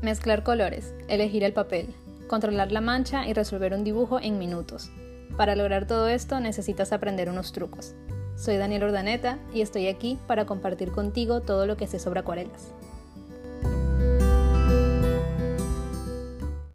Mezclar colores, elegir el papel, controlar la mancha y resolver un dibujo en minutos. Para lograr todo esto necesitas aprender unos trucos. Soy Daniel Ordaneta y estoy aquí para compartir contigo todo lo que sé sobre acuarelas.